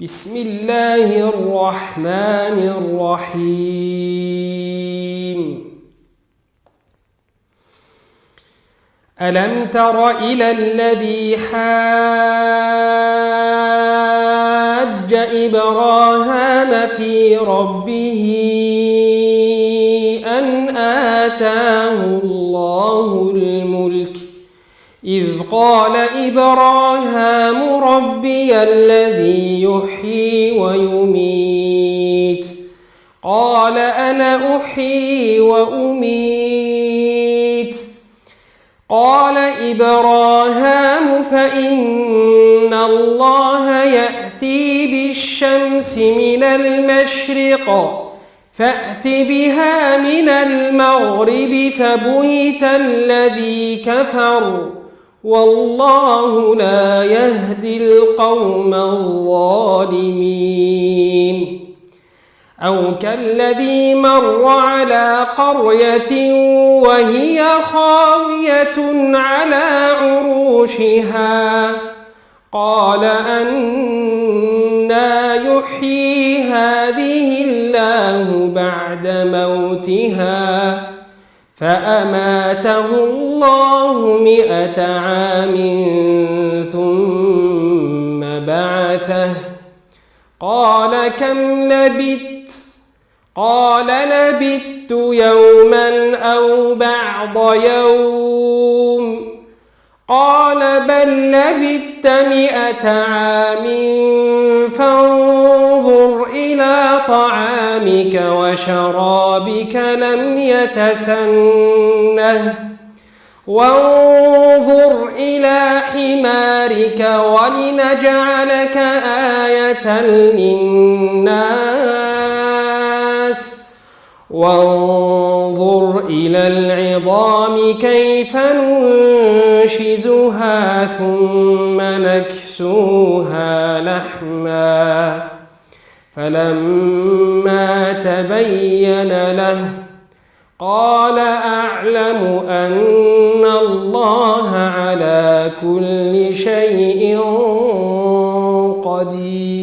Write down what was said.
بسم الله الرحمن الرحيم ألم تر إلى الذي حاج إبراهام في ربه أن آتاه الله إذ قال إبراهام ربي الذي يحيي ويميت. قال أنا أحيي وأميت. قال إبراهام فإن الله يأتي بالشمس من المشرق فأت بها من المغرب فبهت الذي كفر. والله لا يهدي القوم الظالمين. أو كالذي مر على قرية وهي خاوية على عروشها. قال أنا يحيي هذه الله بعد موتها. فأماته الله مئة عام ثم بعثه. قال كم لبثت؟ قال لبثت يوما أو بعض يوم. قال بل لبثت مئة عام فانظر طعامك وشرابك لم يتسنه. وانظر إلى حمارك ولنجعلك آية للناس. وانظر إلى العظام كيف ننشزها ثم نكسوها. فلما تبين له قال أعلم أن الله على كل شيء قدير.